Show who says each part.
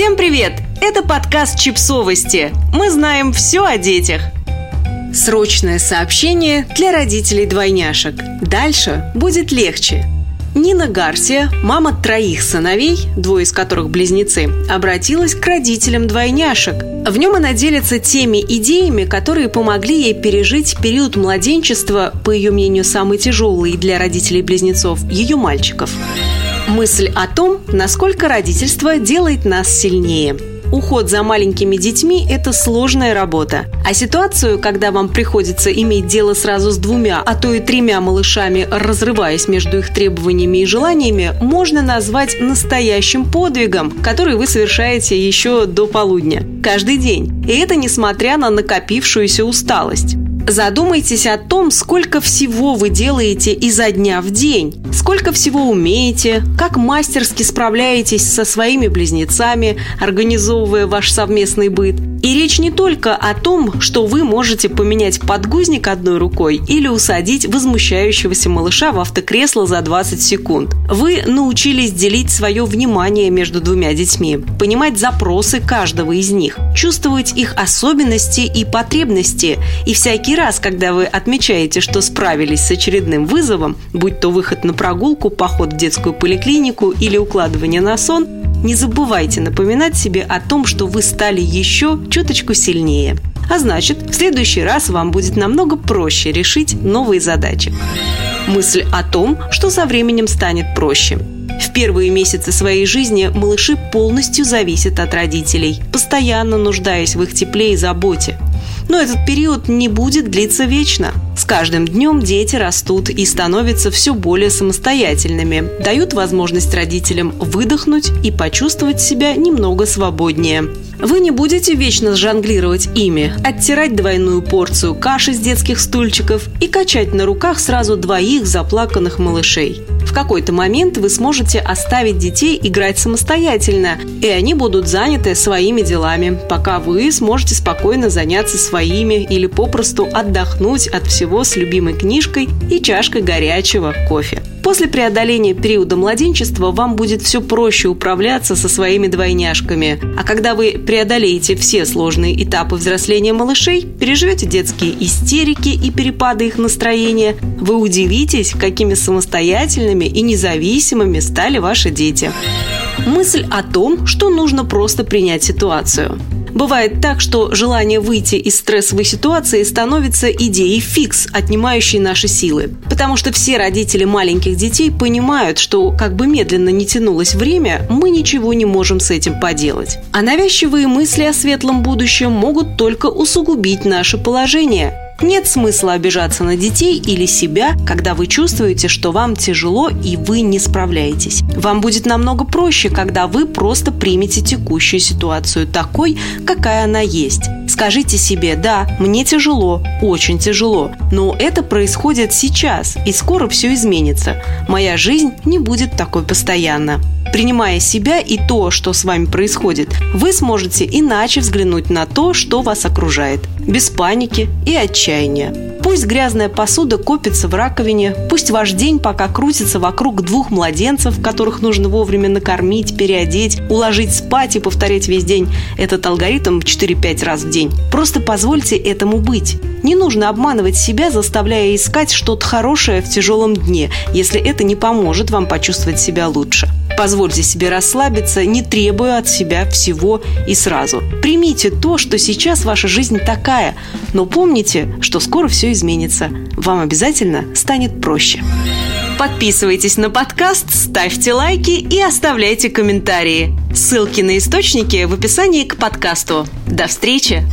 Speaker 1: Всем привет! Это подкаст «Чипсовости». Мы знаем все о детях. Срочное сообщение для родителей двойняшек. Дальше будет легче. Нина Гарсия, мама троих сыновей, двое из которых близнецы, обратилась к родителям двойняшек. В нем она делится теми идеями, которые помогли ей пережить период младенчества, по ее мнению, самый тяжелый для родителей близнецов, ее мальчиков. Мысль о том, насколько родительство делает нас сильнее. Уход за маленькими детьми – это сложная работа. А ситуацию, когда вам приходится иметь дело сразу с двумя, а то и тремя малышами, разрываясь между их требованиями и желаниями, можно назвать настоящим подвигом, который вы совершаете еще до полудня. Каждый день. И это несмотря на накопившуюся усталость. Задумайтесь о том, сколько всего вы делаете изо дня в день, сколько всего умеете, как мастерски справляетесь со своими близнецами, организовывая ваш совместный быт – и речь не только о том, что вы можете поменять подгузник одной рукой или усадить возмущающегося малыша в автокресло за 20 секунд. Вы научились делить свое внимание между двумя детьми, понимать запросы каждого из них, чувствовать их особенности и потребности. И всякий раз, когда вы отмечаете, что справились с очередным вызовом, будь то выход на прогулку, поход в детскую поликлинику или укладывание на сон, не забывайте напоминать себе о том, что вы стали еще чуточку сильнее. А значит, в следующий раз вам будет намного проще решить новые задачи. Мысль о том, что со временем станет проще. В первые месяцы своей жизни малыши полностью зависят от родителей, постоянно нуждаясь в их тепле и заботе. Но этот период не будет длиться вечно. С каждым днем дети растут и становятся все более самостоятельными, дают возможность родителям выдохнуть и почувствовать себя немного свободнее. Вы не будете вечно жонглировать ими, оттирать двойную порцию каши с детских стульчиков и качать на руках сразу двоих заплаканных малышей. В какой-то момент вы сможете оставить детей играть самостоятельно, и они будут заняты своими делами, пока вы сможете спокойно заняться своими или попросту отдохнуть от всего с любимой книжкой и чашкой горячего кофе. После преодоления периода младенчества вам будет все проще управляться со своими двойняшками. А когда вы преодолеете все сложные этапы взросления малышей, переживете детские истерики и перепады их настроения, вы удивитесь, какими самостоятельными и независимыми стали ваши дети. Мысль о том, что нужно просто принять ситуацию. Бывает так, что желание выйти из стрессовой ситуации становится идеей фикс, отнимающей наши силы. Потому что все родители маленьких детей понимают, что как бы медленно не тянулось время, мы ничего не можем с этим поделать. А навязчивые мысли о светлом будущем могут только усугубить наше положение. Нет смысла обижаться на детей или себя, когда вы чувствуете, что вам тяжело и вы не справляетесь. Вам будет намного проще, когда вы просто примете текущую ситуацию такой, какая она есть. Скажите себе, да, мне тяжело, очень тяжело, но это происходит сейчас, и скоро все изменится. Моя жизнь не будет такой постоянно. Принимая себя и то, что с вами происходит, вы сможете иначе взглянуть на то, что вас окружает, без паники и отчаяния. Пусть грязная посуда копится в раковине, пусть ваш день пока крутится вокруг двух младенцев, которых нужно вовремя накормить, переодеть, уложить спать и повторять весь день этот алгоритм 4-5 раз в день. Просто позвольте этому быть. Не нужно обманывать себя, заставляя искать что-то хорошее в тяжелом дне, если это не поможет вам почувствовать себя лучше. Позвольте себе расслабиться, не требуя от себя всего и сразу. Примите то, что сейчас ваша жизнь такая, но помните, что скоро все изменится. Вам обязательно станет проще. Подписывайтесь на подкаст, ставьте лайки и оставляйте комментарии. Ссылки на источники в описании к подкасту. До встречи!